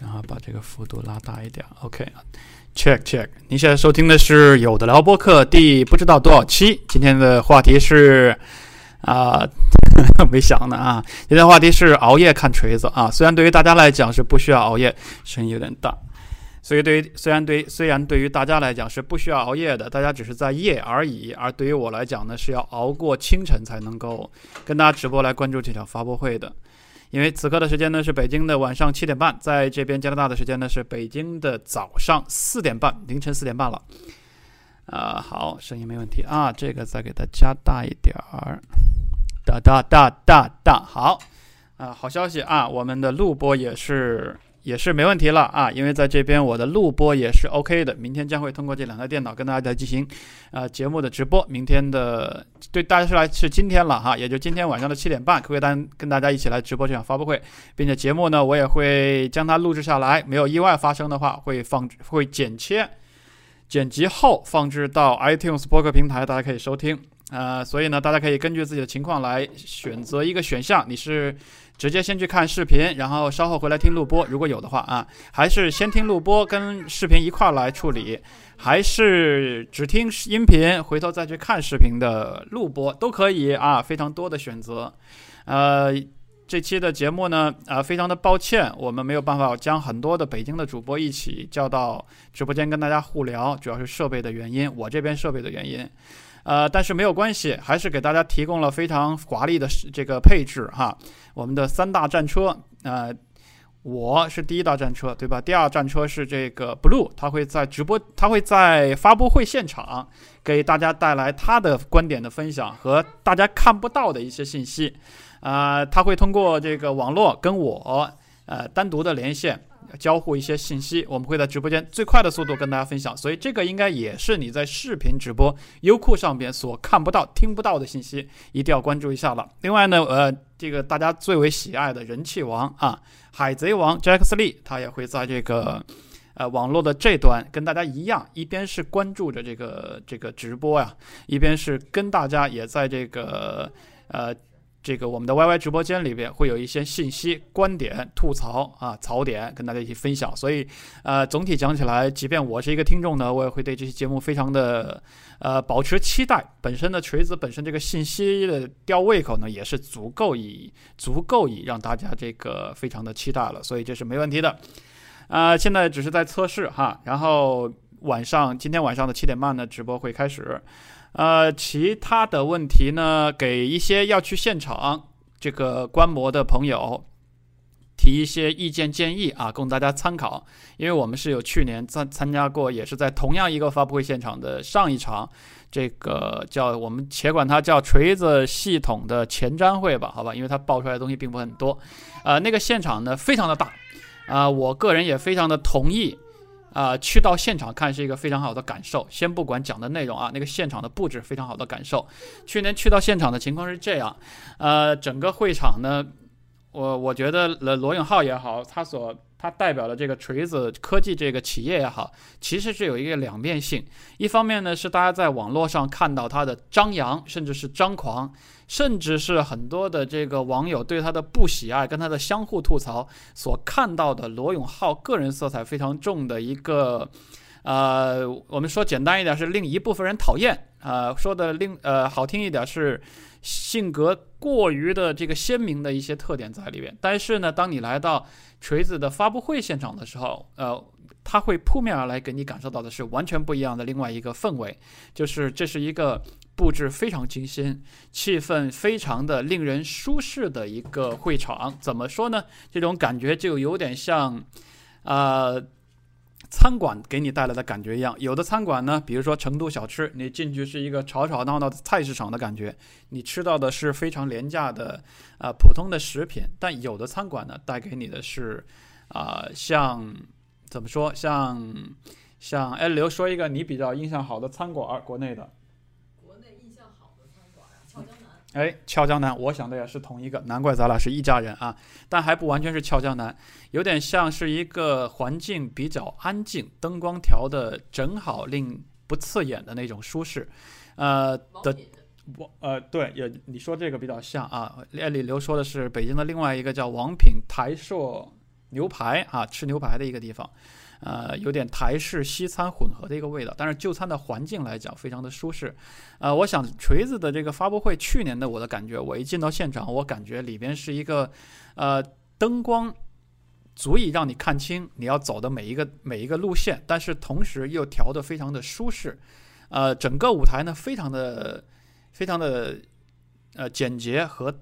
然后把这个幅度拉大一点。OK，check check。您现在收听的是有的聊播客第不知道多少期。今天的话题是啊，没想呢啊。今天话题是熬夜看锤子啊。虽然对于大家来讲是不需要熬夜，声音有点大。所以对于虽然对虽然对于大家来讲是不需要熬夜的，大家只是在夜而已。而对于我来讲呢，是要熬过清晨才能够跟大家直播来关注这场发布会的。因为此刻的时间呢是北京的晚上七点半，在这边加拿大的时间呢是北京的早上四点半，凌晨四点半了。啊，好，声音没问题啊，这个再给它加大一点儿，哒哒哒哒哒，好，啊，好消息啊，我们的录播也是。也是没问题了啊，因为在这边我的录播也是 OK 的。明天将会通过这两台电脑跟大家来进行，呃，节目的直播。明天的对大家是来是今天了哈，也就今天晚上的七点半，可以单跟大家一起来直播这场发布会，并且节目呢我也会将它录制下来，没有意外发生的话会放会剪切、剪辑后放置到 iTunes 播客平台，大家可以收听。呃，所以呢，大家可以根据自己的情况来选择一个选项，你是。直接先去看视频，然后稍后回来听录播。如果有的话啊，还是先听录播跟视频一块儿来处理，还是只听音频，回头再去看视频的录播都可以啊，非常多的选择。呃，这期的节目呢，啊，非常的抱歉，我们没有办法将很多的北京的主播一起叫到直播间跟大家互聊，主要是设备的原因，我这边设备的原因。呃，但是没有关系，还是给大家提供了非常华丽的这个配置哈。我们的三大战车，呃，我是第一大战车，对吧？第二战车是这个 Blue，他会在直播，他会在发布会现场给大家带来他的观点的分享和大家看不到的一些信息。啊，他会通过这个网络跟我呃单独的连线。交互一些信息，我们会在直播间最快的速度跟大家分享，所以这个应该也是你在视频直播优酷上边所看不到、听不到的信息，一定要关注一下了。另外呢，呃，这个大家最为喜爱的人气王啊，海贼王杰克斯利，他也会在这个呃网络的这端跟大家一样，一边是关注着这个这个直播呀，一边是跟大家也在这个呃。这个我们的 YY 直播间里边会有一些信息、观点、吐槽啊、槽点跟大家一起分享，所以呃，总体讲起来，即便我是一个听众呢，我也会对这期节目非常的呃保持期待。本身的锤子本身这个信息的吊胃口呢，也是足够以足够以让大家这个非常的期待了，所以这是没问题的。啊，现在只是在测试哈，然后晚上今天晚上的七点半呢，直播会开始。呃，其他的问题呢，给一些要去现场这个观摩的朋友提一些意见建议啊，供大家参考。因为我们是有去年参参加过，也是在同样一个发布会现场的上一场，这个叫我们且管它叫锤子系统的前瞻会吧，好吧，因为它爆出来的东西并不很多。呃，那个现场呢非常的大，啊，我个人也非常的同意。啊，去到现场看是一个非常好的感受。先不管讲的内容啊，那个现场的布置非常好的感受。去年去到现场的情况是这样，呃，整个会场呢，我我觉得罗罗永浩也好，他所它代表的这个锤子科技这个企业也好，其实是有一个两面性。一方面呢，是大家在网络上看到他的张扬，甚至是张狂。甚至是很多的这个网友对他的不喜爱，跟他的相互吐槽所看到的罗永浩个人色彩非常重的一个，呃，我们说简单一点是令一部分人讨厌，呃，说的另呃好听一点是性格过于的这个鲜明的一些特点在里边。但是呢，当你来到锤子的发布会现场的时候，呃，他会扑面而来给你感受到的是完全不一样的另外一个氛围，就是这是一个。布置非常精心，气氛非常的令人舒适的一个会场，怎么说呢？这种感觉就有点像，呃，餐馆给你带来的感觉一样。有的餐馆呢，比如说成都小吃，你进去是一个吵吵闹闹的菜市场的感觉，你吃到的是非常廉价的啊普通的食品。但有的餐馆呢，带给你的是啊，像怎么说？像像哎，刘说一个你比较印象好的餐馆，国内的。哎，俏江南，我想的也是同一个，难怪咱俩是一家人啊！但还不完全是俏江南，有点像是一个环境比较安静，灯光调的正好，令不刺眼的那种舒适。呃的，我呃对，也你说这个比较像啊。艾里刘说的是北京的另外一个叫王品台硕牛排啊，吃牛排的一个地方，呃，有点台式西餐混合的一个味道。但是就餐的环境来讲，非常的舒适。呃，我想锤子的这个发布会，去年的我的感觉，我一进到现场，我感觉里边是一个，呃，灯光足以让你看清你要走的每一个每一个路线，但是同时又调得非常的舒适。呃，整个舞台呢，非常的非常的呃简洁和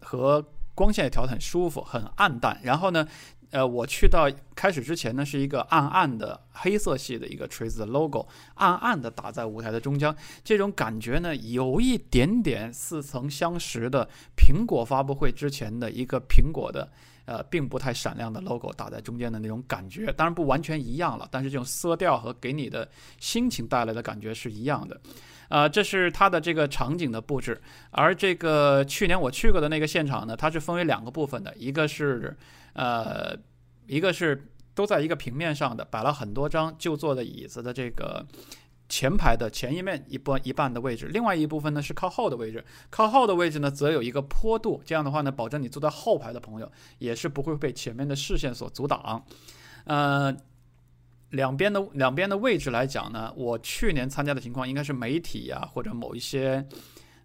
和。光线也调得很舒服，很暗淡。然后呢，呃，我去到开始之前呢，是一个暗暗的黑色系的一个锤子的 logo，暗暗的打在舞台的中央。这种感觉呢，有一点点似曾相识的苹果发布会之前的一个苹果的，呃，并不太闪亮的 logo 打在中间的那种感觉。当然不完全一样了，但是这种色调和给你的心情带来的感觉是一样的。呃，这是它的这个场景的布置，而这个去年我去过的那个现场呢，它是分为两个部分的，一个是呃，一个是都在一个平面上的，摆了很多张就坐的椅子的这个前排的前一面一半一半的位置，另外一部分呢是靠后的位置，靠后的位置呢则有一个坡度，这样的话呢，保证你坐在后排的朋友也是不会被前面的视线所阻挡，呃。两边的两边的位置来讲呢，我去年参加的情况应该是媒体呀或者某一些，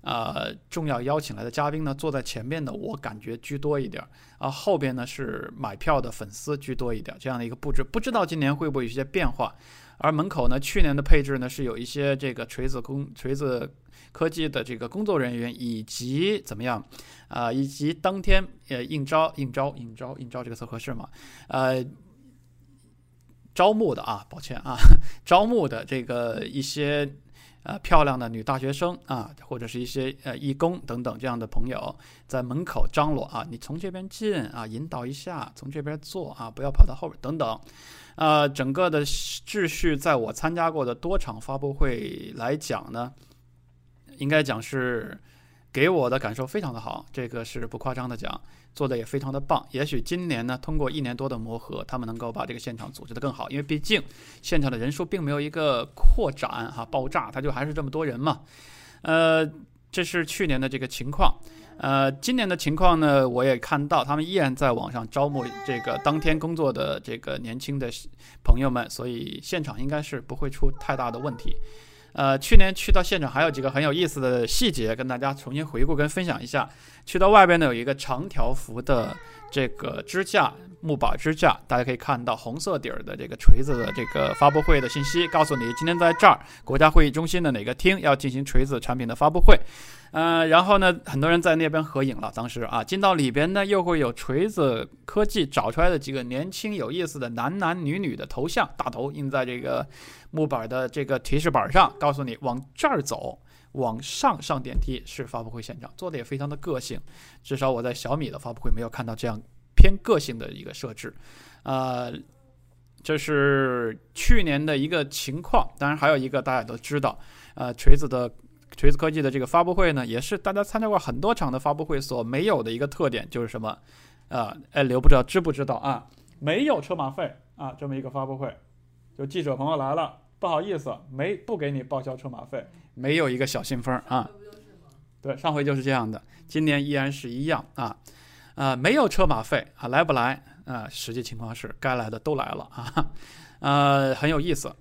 呃重要邀请来的嘉宾呢坐在前面的，我感觉居多一点儿，啊后边呢是买票的粉丝居多一点，这样的一个布置，不知道今年会不会有一些变化。而门口呢，去年的配置呢是有一些这个锤子工锤子科技的这个工作人员以及怎么样，啊以及当天呃应招应招应招应招这个词合适吗？呃。招募的啊，抱歉啊，招募的这个一些呃漂亮的女大学生啊，或者是一些呃义工等等这样的朋友，在门口张罗啊，你从这边进啊，引导一下，从这边坐啊，不要跑到后边等等，呃，整个的秩序在我参加过的多场发布会来讲呢，应该讲是给我的感受非常的好，这个是不夸张的讲。做的也非常的棒，也许今年呢，通过一年多的磨合，他们能够把这个现场组织的更好，因为毕竟现场的人数并没有一个扩展哈爆炸，它就还是这么多人嘛。呃，这是去年的这个情况，呃，今年的情况呢，我也看到他们依然在网上招募这个当天工作的这个年轻的朋友们，所以现场应该是不会出太大的问题。呃，去年去到现场还有几个很有意思的细节，跟大家重新回顾跟分享一下。去到外边呢，有一个长条幅的这个支架，木板支架，大家可以看到红色底儿的这个锤子的这个发布会的信息，告诉你今天在这儿国家会议中心的哪个厅要进行锤子产品的发布会。嗯，然后呢，很多人在那边合影了。当时啊，进到里边呢，又会有锤子科技找出来的几个年轻有意思的男男女女的头像，大头印在这个木板的这个提示板上，告诉你往这儿走，往上上电梯是发布会现场，做的也非常的个性。至少我在小米的发布会没有看到这样偏个性的一个设置。呃，这是去年的一个情况。当然还有一个大家都知道，呃，锤子的。锤子科技的这个发布会呢，也是大家参加过很多场的发布会所没有的一个特点，就是什么？啊，哎，刘不知道知不知道啊？没有车马费啊，这么一个发布会，就记者朋友来了，不好意思，没不给你报销车马费，没有一个小信封啊。对，上回就是这样的，今年依然是一样啊，啊，没有车马费啊，来不来啊？实际情况是该来的都来了啊，呃，很有意思。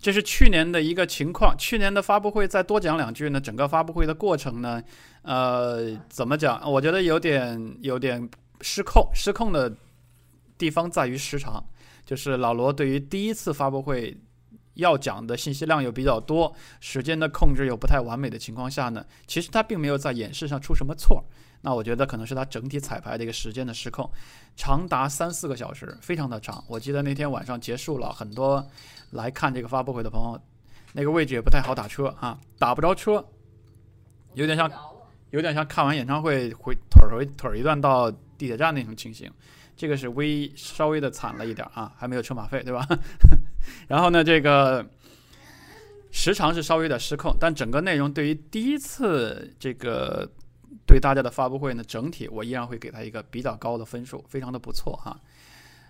这是去年的一个情况。去年的发布会再多讲两句呢。整个发布会的过程呢，呃，怎么讲？我觉得有点有点失控。失控的地方在于时长，就是老罗对于第一次发布会要讲的信息量又比较多，时间的控制又不太完美的情况下呢，其实他并没有在演示上出什么错。那我觉得可能是他整体彩排的一个时间的失控，长达三四个小时，非常的长。我记得那天晚上结束了，很多来看这个发布会的朋友，那个位置也不太好打车啊，打不着车，有点像，有点像看完演唱会回腿儿回腿儿一段到地铁站那种情形。这个是微稍微的惨了一点啊，还没有车马费，对吧？然后呢，这个时长是稍微有点失控，但整个内容对于第一次这个。对大家的发布会呢，整体我依然会给他一个比较高的分数，非常的不错哈。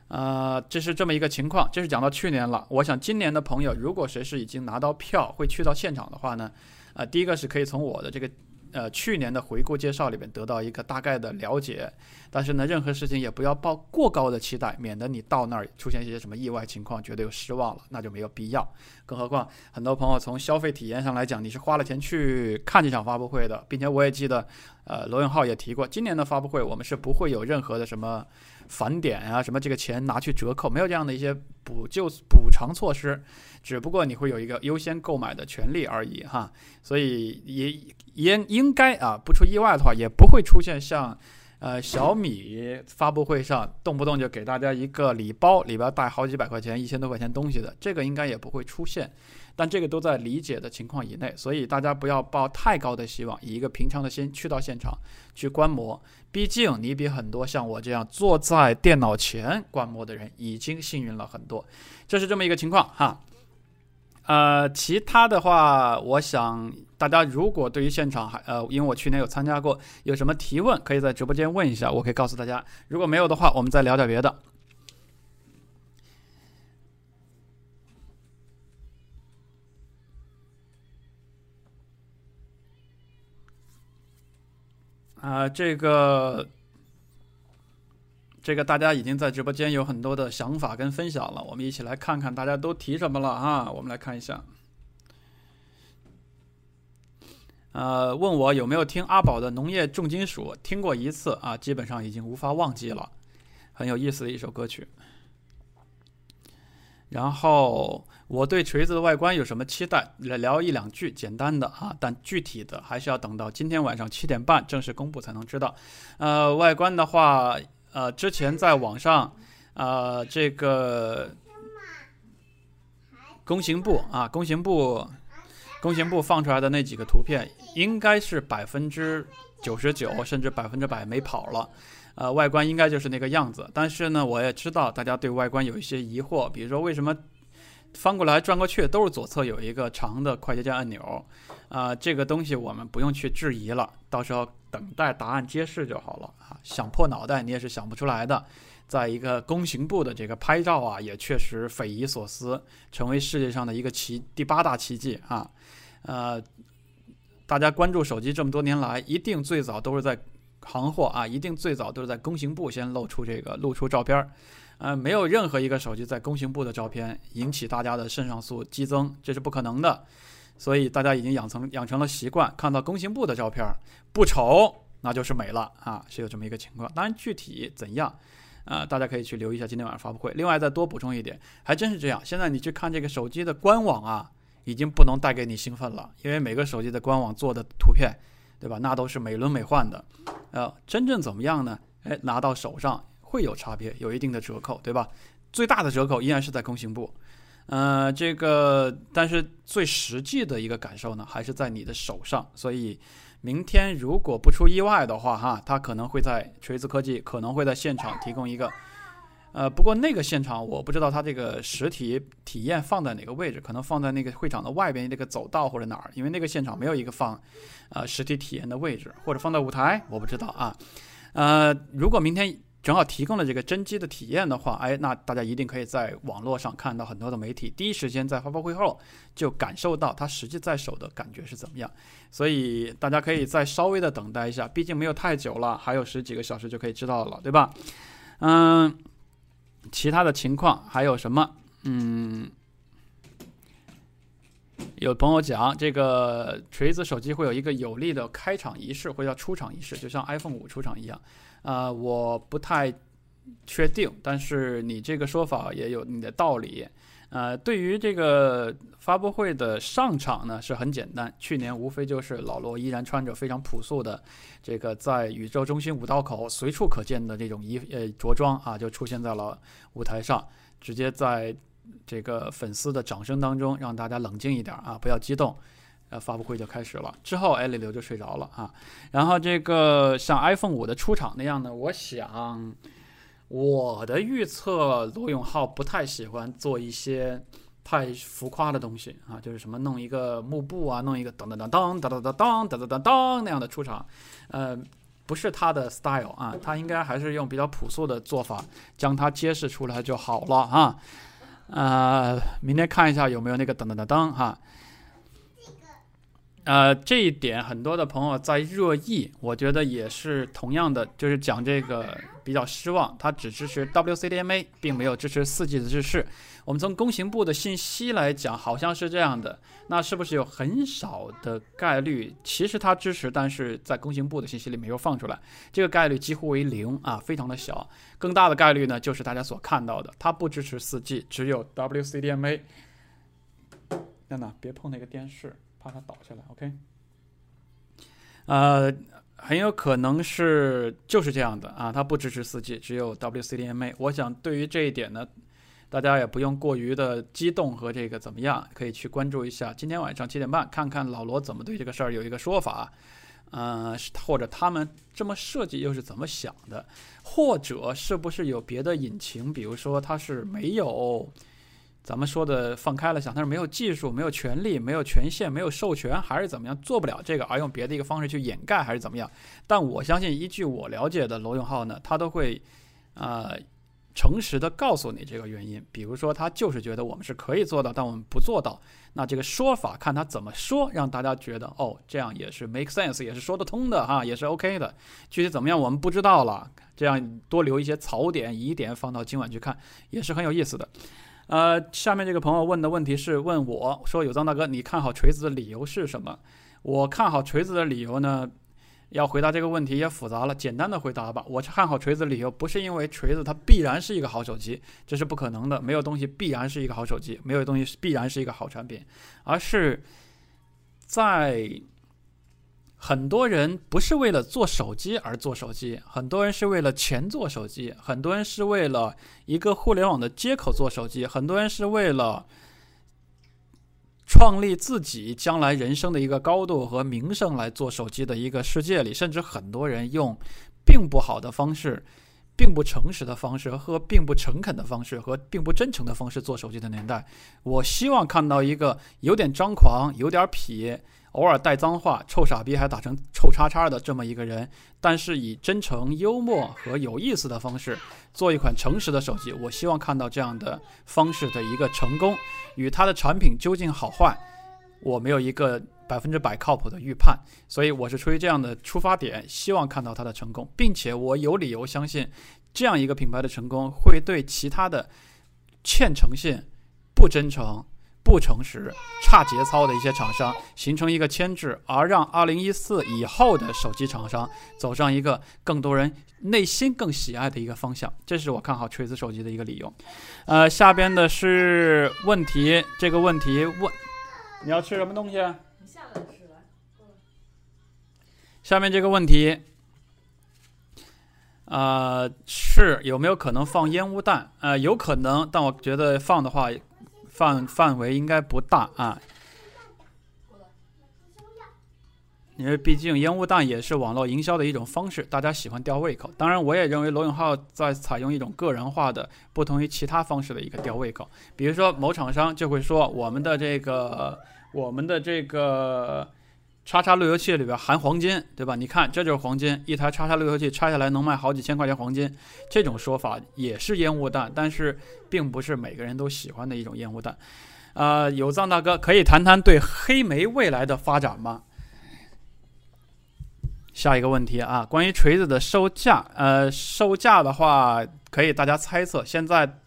呃，这是这么一个情况，这是讲到去年了。我想今年的朋友，如果谁是已经拿到票会去到现场的话呢，呃，第一个是可以从我的这个呃去年的回顾介绍里面得到一个大概的了解。但是呢，任何事情也不要抱过高的期待，免得你到那儿出现一些什么意外情况，觉得又失望了，那就没有必要。更何况，很多朋友从消费体验上来讲，你是花了钱去看这场发布会的，并且我也记得，呃，罗永浩也提过，今年的发布会我们是不会有任何的什么返点啊，什么这个钱拿去折扣，没有这样的一些补救补偿措施，只不过你会有一个优先购买的权利而已哈。所以也也应该啊，不出意外的话，也不会出现像。呃，小米发布会上动不动就给大家一个礼包，里边带好几百块钱、一千多块钱东西的，这个应该也不会出现。但这个都在理解的情况以内，所以大家不要抱太高的希望，以一个平常的心去到现场去观摩。毕竟你比很多像我这样坐在电脑前观摩的人已经幸运了很多，这是这么一个情况哈。呃，其他的话，我想大家如果对于现场还呃，因为我去年有参加过，有什么提问可以在直播间问一下，我可以告诉大家。如果没有的话，我们再聊点别的。啊，这个。这个大家已经在直播间有很多的想法跟分享了，我们一起来看看大家都提什么了啊？我们来看一下，呃，问我有没有听阿宝的《农业重金属》，听过一次啊，基本上已经无法忘记了，很有意思的一首歌曲。然后我对锤子的外观有什么期待？来聊一两句简单的啊，但具体的还是要等到今天晚上七点半正式公布才能知道。呃，外观的话。呃，之前在网上，呃，这个工行部啊，工行部，工行部放出来的那几个图片，应该是百分之九十九甚至百分之百没跑了，呃，外观应该就是那个样子。但是呢，我也知道大家对外观有一些疑惑，比如说为什么翻过来转过去都是左侧有一个长的快捷键按钮，啊，这个东西我们不用去质疑了，到时候。等待答案揭示就好了啊！想破脑袋你也是想不出来的。在一个工行部的这个拍照啊，也确实匪夷所思，成为世界上的一个奇第八大奇迹啊！呃，大家关注手机这么多年来，一定最早都是在行货啊，一定最早都是在工行部先露出这个露出照片儿。呃，没有任何一个手机在工信部的照片引起大家的肾上素激增，这是不可能的。所以大家已经养成养成了习惯，看到工信部的照片不丑，那就是美了啊，是有这么一个情况。当然具体怎样，呃，大家可以去留意一下今天晚上发布会。另外再多补充一点，还真是这样。现在你去看这个手机的官网啊，已经不能带给你兴奋了，因为每个手机的官网做的图片，对吧？那都是美轮美奂的。呃，真正怎么样呢？哎，拿到手上会有差别，有一定的折扣，对吧？最大的折扣依然是在工信部。呃，这个，但是最实际的一个感受呢，还是在你的手上。所以，明天如果不出意外的话，哈，他可能会在锤子科技可能会在现场提供一个，呃，不过那个现场我不知道他这个实体体验放在哪个位置，可能放在那个会场的外边那个走道或者哪儿，因为那个现场没有一个放，呃，实体体验的位置，或者放在舞台，我不知道啊。呃，如果明天。正好提供了这个真机的体验的话，哎，那大家一定可以在网络上看到很多的媒体，第一时间在发布会后就感受到它实际在手的感觉是怎么样。所以大家可以再稍微的等待一下，毕竟没有太久了，还有十几个小时就可以知道了，对吧？嗯，其他的情况还有什么？嗯，有朋友讲这个锤子手机会有一个有力的开场仪式，或者叫出场仪式，就像 iPhone 五出场一样。啊，我不太确定，但是你这个说法也有你的道理。呃，对于这个发布会的上场呢，是很简单，去年无非就是老罗依然穿着非常朴素的这个在宇宙中心五道口随处可见的这种衣呃着装啊，就出现在了舞台上，直接在这个粉丝的掌声当中让大家冷静一点啊，不要激动。呃，发布会就开始了，之后艾丽刘就睡着了啊。然后这个像 iPhone 五的出场那样呢，我想我的预测，罗永浩不太喜欢做一些太浮夸的东西啊，就是什么弄一个幕布啊，弄一个噔噔噔噔噔噔噔噔噔噔噔那样的出场，呃，不是他的 style 啊，他应该还是用比较朴素的做法将它揭示出来就好了啊。呃，明天看一下有没有那个噔噔噔噔哈。呃，这一点很多的朋友在热议，我觉得也是同样的，就是讲这个比较失望，它只支持 WCDMA，并没有支持四 G 的制式。我们从工信部的信息来讲，好像是这样的，那是不是有很少的概率，其实它支持，但是在工信部的信息里没有放出来，这个概率几乎为零啊，非常的小。更大的概率呢，就是大家所看到的，它不支持四 G，只有 WCDMA。娜娜，别碰那个电视。把它倒下来，OK？呃，很有可能是就是这样的啊，它不支持四 G，只有 WCDMA。我想对于这一点呢，大家也不用过于的激动和这个怎么样，可以去关注一下今天晚上七点半，看看老罗怎么对这个事儿有一个说法，呃，或者他们这么设计又是怎么想的，或者是不是有别的隐情，比如说它是没有。咱们说的放开了想，他是没有技术、没有权利、没有权限、没有授权，还是怎么样做不了这个，而用别的一个方式去掩盖，还是怎么样？但我相信，依据我了解的罗永浩呢，他都会，呃，诚实的告诉你这个原因。比如说，他就是觉得我们是可以做到，但我们不做到。那这个说法看他怎么说，让大家觉得哦，这样也是 make sense，也是说得通的哈，也是 OK 的。具体怎么样，我们不知道了。这样多留一些槽点、疑点，放到今晚去看，也是很有意思的。呃，下面这个朋友问的问题是问我说：“有藏大哥，你看好锤子的理由是什么？”我看好锤子的理由呢，要回答这个问题也复杂了。简单的回答吧，我是看好锤子的理由不是因为锤子它必然是一个好手机，这是不可能的，没有东西必然是一个好手机，没有东西必然是一个好产品，而是在。很多人不是为了做手机而做手机，很多人是为了钱做手机，很多人是为了一个互联网的接口做手机，很多人是为了创立自己将来人生的一个高度和名声来做手机的一个世界里，甚至很多人用并不好的方式、并不诚实的方式和并不诚恳的方式和并不真诚的方式做手机的年代，我希望看到一个有点张狂、有点痞。偶尔带脏话，臭傻逼还打成臭叉叉的这么一个人，但是以真诚、幽默和有意思的方式做一款诚实的手机。我希望看到这样的方式的一个成功，与它的产品究竟好坏，我没有一个百分之百靠谱的预判。所以我是出于这样的出发点，希望看到它的成功，并且我有理由相信，这样一个品牌的成功会对其他的 欠诚信、不真诚。不诚实、差节操的一些厂商形成一个牵制，而让二零一四以后的手机厂商走上一个更多人内心更喜爱的一个方向，这是我看好锤子手机的一个理由。呃，下边的是问题，这个问题问你要吃什么东西？你下来吃来。下面这个问题，呃，是有没有可能放烟雾弹？呃，有可能，但我觉得放的话。范范围应该不大啊，因为毕竟烟雾弹也是网络营销的一种方式，大家喜欢吊胃口。当然，我也认为罗永浩在采用一种个人化的、不同于其他方式的一个吊胃口。比如说，某厂商就会说我们的这个，我们的这个。叉叉路由器里边含黄金，对吧？你看，这就是黄金，一台叉叉路由器拆下来能卖好几千块钱黄金，这种说法也是烟雾弹，但是并不是每个人都喜欢的一种烟雾弹。呃，有藏大哥可以谈谈对黑莓未来的发展吗？下一个问题啊，关于锤子的售价，呃，售价的话可以大家猜测，现在。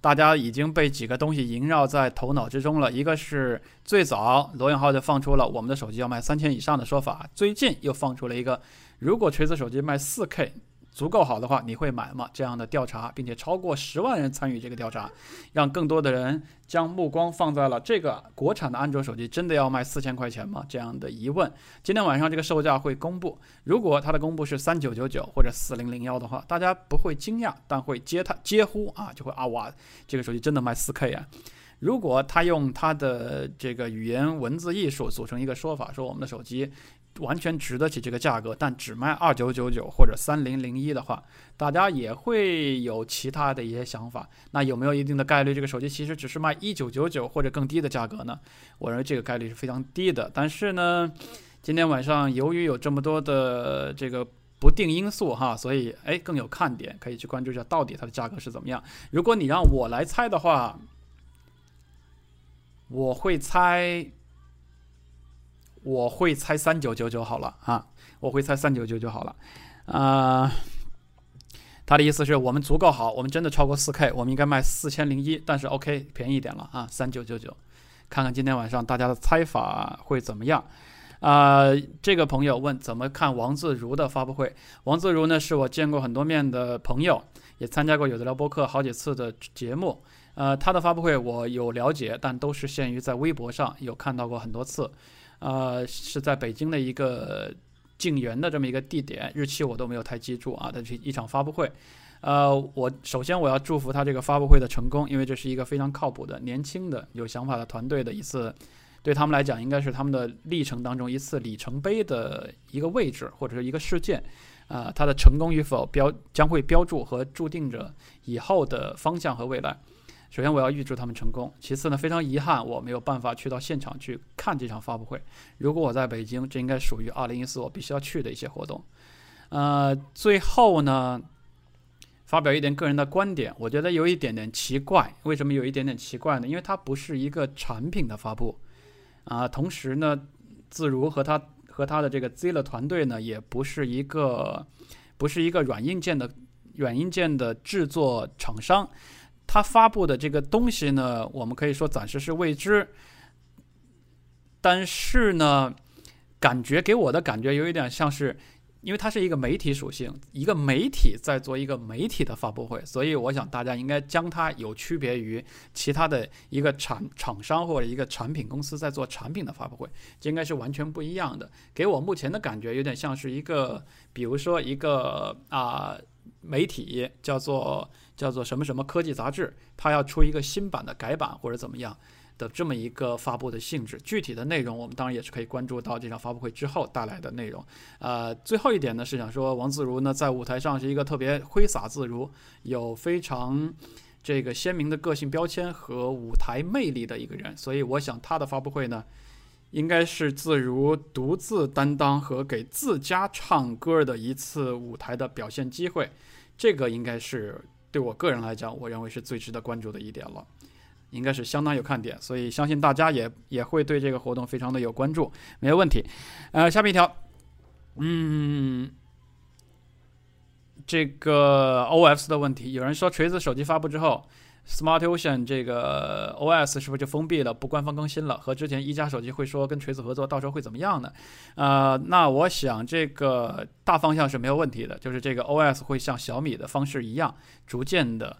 大家已经被几个东西萦绕在头脑之中了，一个是最早罗永浩就放出了我们的手机要卖三千以上的说法，最近又放出了一个，如果锤子手机卖四 K。足够好的话，你会买吗？这样的调查，并且超过十万人参与这个调查，让更多的人将目光放在了这个国产的安卓手机真的要卖四千块钱吗？这样的疑问。今天晚上这个售价会公布，如果它的公布是三九九九或者四零零幺的话，大家不会惊讶，但会接它接呼啊，就会啊哇，这个手机真的卖四 K 啊！如果他用他的这个语言文字艺术组成一个说法，说我们的手机。完全值得起这个价格，但只卖二九九九或者三零零一的话，大家也会有其他的一些想法。那有没有一定的概率，这个手机其实只是卖一九九九或者更低的价格呢？我认为这个概率是非常低的。但是呢，今天晚上由于有这么多的这个不定因素哈，所以哎更有看点，可以去关注一下到底它的价格是怎么样。如果你让我来猜的话，我会猜。我会猜三九九九好了啊，我会猜三九九九好了。啊，他的意思是我们足够好，我们真的超过四 K，我们应该卖四千零一，但是 OK 便宜一点了啊，三九九九。看看今天晚上大家的猜法会怎么样。啊，这个朋友问怎么看王自如的发布会？王自如呢，是我见过很多面的朋友，也参加过有的聊播客好几次的节目。呃，他的发布会我有了解，但都是限于在微博上有看到过很多次。呃，是在北京的一个静园的这么一个地点，日期我都没有太记住啊。的是一场发布会。呃，我首先我要祝福他这个发布会的成功，因为这是一个非常靠谱的、年轻的、有想法的团队的一次。对他们来讲，应该是他们的历程当中一次里程碑的一个位置，或者是一个事件。啊，它的成功与否标将会标注和注定着以后的方向和未来。首先，我要预祝他们成功。其次呢，非常遗憾我没有办法去到现场去看这场发布会。如果我在北京，这应该属于2014我必须要去的一些活动。呃，最后呢，发表一点个人的观点，我觉得有一点点奇怪。为什么有一点点奇怪呢？因为它不是一个产品的发布。啊，同时呢，自如和他和他的这个 Zila 团队呢，也不是一个不是一个软硬件的软硬件的制作厂商，他发布的这个东西呢，我们可以说暂时是未知，但是呢，感觉给我的感觉有一点像是。因为它是一个媒体属性，一个媒体在做一个媒体的发布会，所以我想大家应该将它有区别于其他的一个厂厂商或者一个产品公司在做产品的发布会，这应该是完全不一样的。给我目前的感觉有点像是一个，比如说一个啊媒体叫做叫做什么什么科技杂志，它要出一个新版的改版或者怎么样。的这么一个发布的性质，具体的内容我们当然也是可以关注到这场发布会之后带来的内容。呃，最后一点呢是想说，王自如呢在舞台上是一个特别挥洒自如，有非常这个鲜明的个性标签和舞台魅力的一个人，所以我想他的发布会呢，应该是自如独自担当和给自家唱歌的一次舞台的表现机会，这个应该是对我个人来讲，我认为是最值得关注的一点了。应该是相当有看点，所以相信大家也也会对这个活动非常的有关注，没有问题。呃，下面一条，嗯，这个 OFS 的问题，有人说锤子手机发布之后，Smart Ocean 这个 OS 是不是就封闭了，不官方更新了？和之前一加手机会说跟锤子合作，到时候会怎么样呢？呃，那我想这个大方向是没有问题的，就是这个 OS 会像小米的方式一样，逐渐的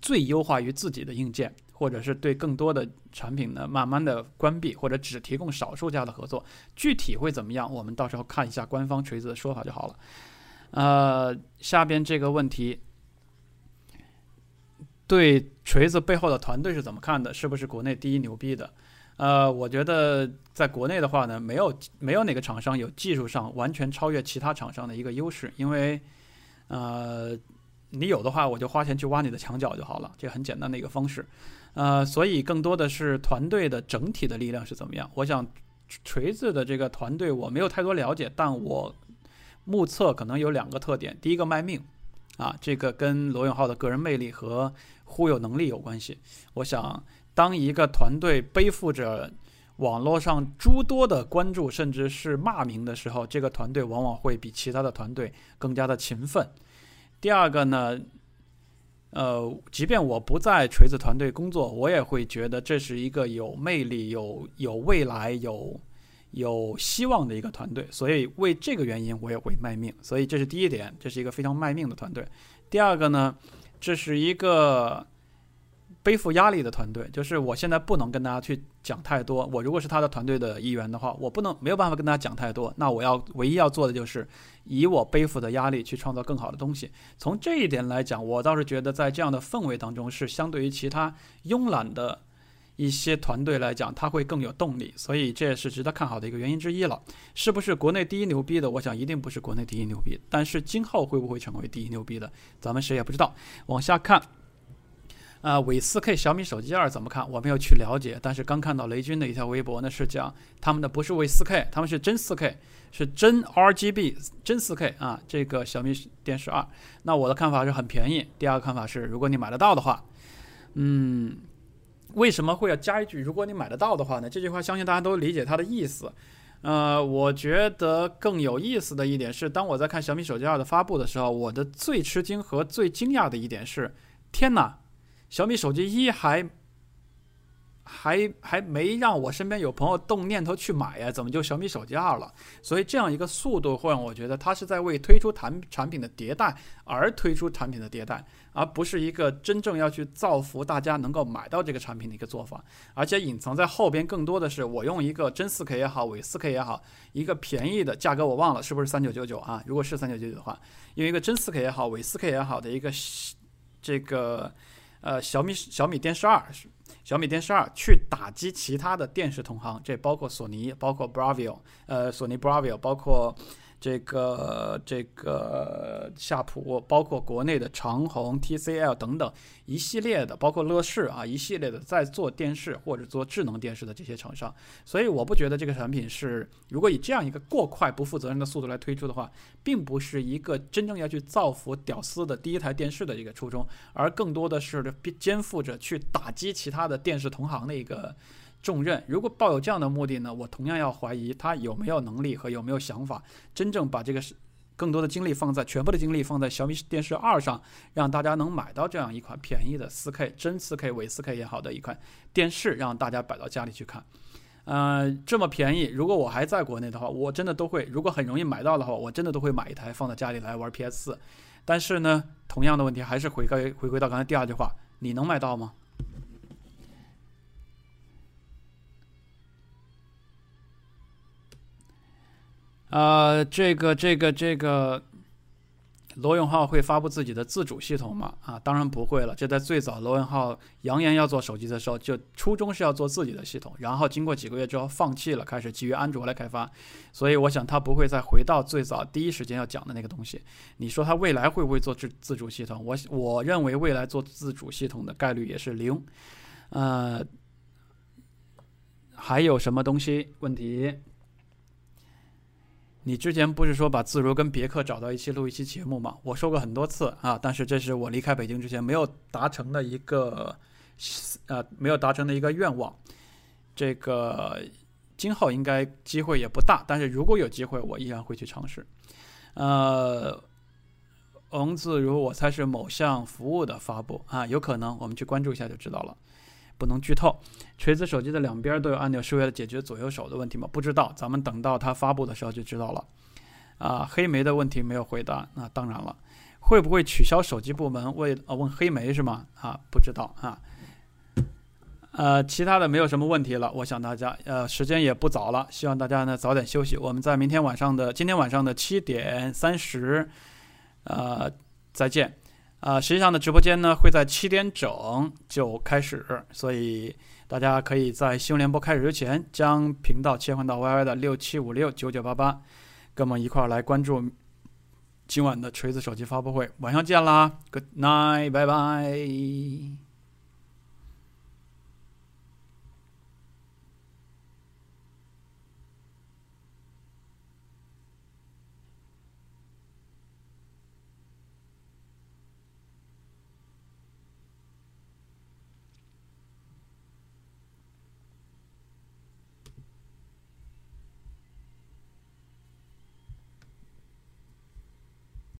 最优化于自己的硬件。或者是对更多的产品呢，慢慢的关闭，或者只提供少数家的合作，具体会怎么样？我们到时候看一下官方锤子的说法就好了。呃，下边这个问题，对锤子背后的团队是怎么看的？是不是国内第一牛逼的？呃，我觉得在国内的话呢，没有没有哪个厂商有技术上完全超越其他厂商的一个优势，因为呃，你有的话，我就花钱去挖你的墙角就好了，这很简单的一个方式。呃，所以更多的是团队的整体的力量是怎么样？我想，锤子的这个团队我没有太多了解，但我目测可能有两个特点。第一个卖命，啊，这个跟罗永浩的个人魅力和忽悠能力有关系。我想，当一个团队背负着网络上诸多的关注，甚至是骂名的时候，这个团队往往会比其他的团队更加的勤奋。第二个呢？呃，即便我不在锤子团队工作，我也会觉得这是一个有魅力、有有未来、有有希望的一个团队。所以为这个原因，我也会卖命。所以这是第一点，这是一个非常卖命的团队。第二个呢，这是一个。背负压力的团队，就是我现在不能跟大家去讲太多。我如果是他的团队的一员的话，我不能没有办法跟大家讲太多。那我要唯一要做的就是以我背负的压力去创造更好的东西。从这一点来讲，我倒是觉得在这样的氛围当中，是相对于其他慵懒的一些团队来讲，他会更有动力。所以这也是值得看好的一个原因之一了。是不是国内第一牛逼的？我想一定不是国内第一牛逼。但是今后会不会成为第一牛逼的，咱们谁也不知道。往下看。啊，伪四 K 小米手机二怎么看？我没有去了解，但是刚看到雷军的一条微博呢，是讲他们的不是伪四 K，他们是真四 K，是真 RGB 真四 K 啊。这个小米电视二，那我的看法是很便宜。第二个看法是，如果你买得到的话，嗯，为什么会要加一句“如果你买得到的话”呢？这句话相信大家都理解它的意思。呃，我觉得更有意思的一点是，当我在看小米手机二的发布的时候，我的最吃惊和最惊讶的一点是，天哪，小米手机一还。还还没让我身边有朋友动念头去买呀，怎么就小米手机二了？所以这样一个速度会让我觉得它是在为推出产产品的迭代而推出产品的迭代，而不是一个真正要去造福大家能够买到这个产品的一个做法。而且隐藏在后边更多的是我用一个真四 K 也好，伪四 K 也好，一个便宜的价格我忘了是不是三九九九啊？如果是三九九九的话，用一个真四 K 也好，伪四 K 也好的一个这个呃小米小米电视二。小米电视二去打击其他的电视同行，这包括索尼，包括 Bravio，呃，索尼 Bravio，包括。这个这个夏普，包括国内的长虹、TCL 等等一系列的，包括乐视啊，一系列的在做电视或者做智能电视的这些厂商，所以我不觉得这个产品是，如果以这样一个过快、不负责任的速度来推出的话，并不是一个真正要去造福屌丝的第一台电视的一个初衷，而更多的是肩负着去打击其他的电视同行的一个。重任，如果抱有这样的目的呢，我同样要怀疑他有没有能力和有没有想法，真正把这个更多的精力放在全部的精力放在小米电视二上，让大家能买到这样一款便宜的 4K 真 4K 伪 4K 也好的一款电视，让大家摆到家里去看。呃，这么便宜，如果我还在国内的话，我真的都会，如果很容易买到的话，我真的都会买一台放在家里来玩 PS4。但是呢，同样的问题还是回归回归到刚才第二句话，你能买到吗？呃，这个这个这个，罗永浩会发布自己的自主系统吗？啊，当然不会了。这在最早罗永浩扬言要做手机的时候，就初衷是要做自己的系统，然后经过几个月之后放弃了，开始基于安卓来开发。所以我想他不会再回到最早第一时间要讲的那个东西。你说他未来会不会做自自主系统？我我认为未来做自主系统的概率也是零。呃，还有什么东西问题？你之前不是说把自如跟别克找到一起录一期节目吗？我说过很多次啊，但是这是我离开北京之前没有达成的一个，呃，没有达成的一个愿望。这个今后应该机会也不大，但是如果有机会，我依然会去尝试。呃，王自如，我猜是某项服务的发布啊，有可能，我们去关注一下就知道了。不能剧透，锤子手机的两边都有按钮，是为了解决左右手的问题吗？不知道，咱们等到它发布的时候就知道了。啊，黑莓的问题没有回答，那当然了，会不会取消手机部门？为啊问黑莓是吗？啊，不知道啊。呃，其他的没有什么问题了，我想大家呃时间也不早了，希望大家呢早点休息。我们在明天晚上的今天晚上的七点三十，呃，再见。啊，实际上呢直播间呢会在七点整就开始，所以大家可以在新闻联播开始之前将频道切换到 YY 的六七五六九九八八，跟我们一块儿来关注今晚的锤子手机发布会。晚上见啦，Good night，拜拜。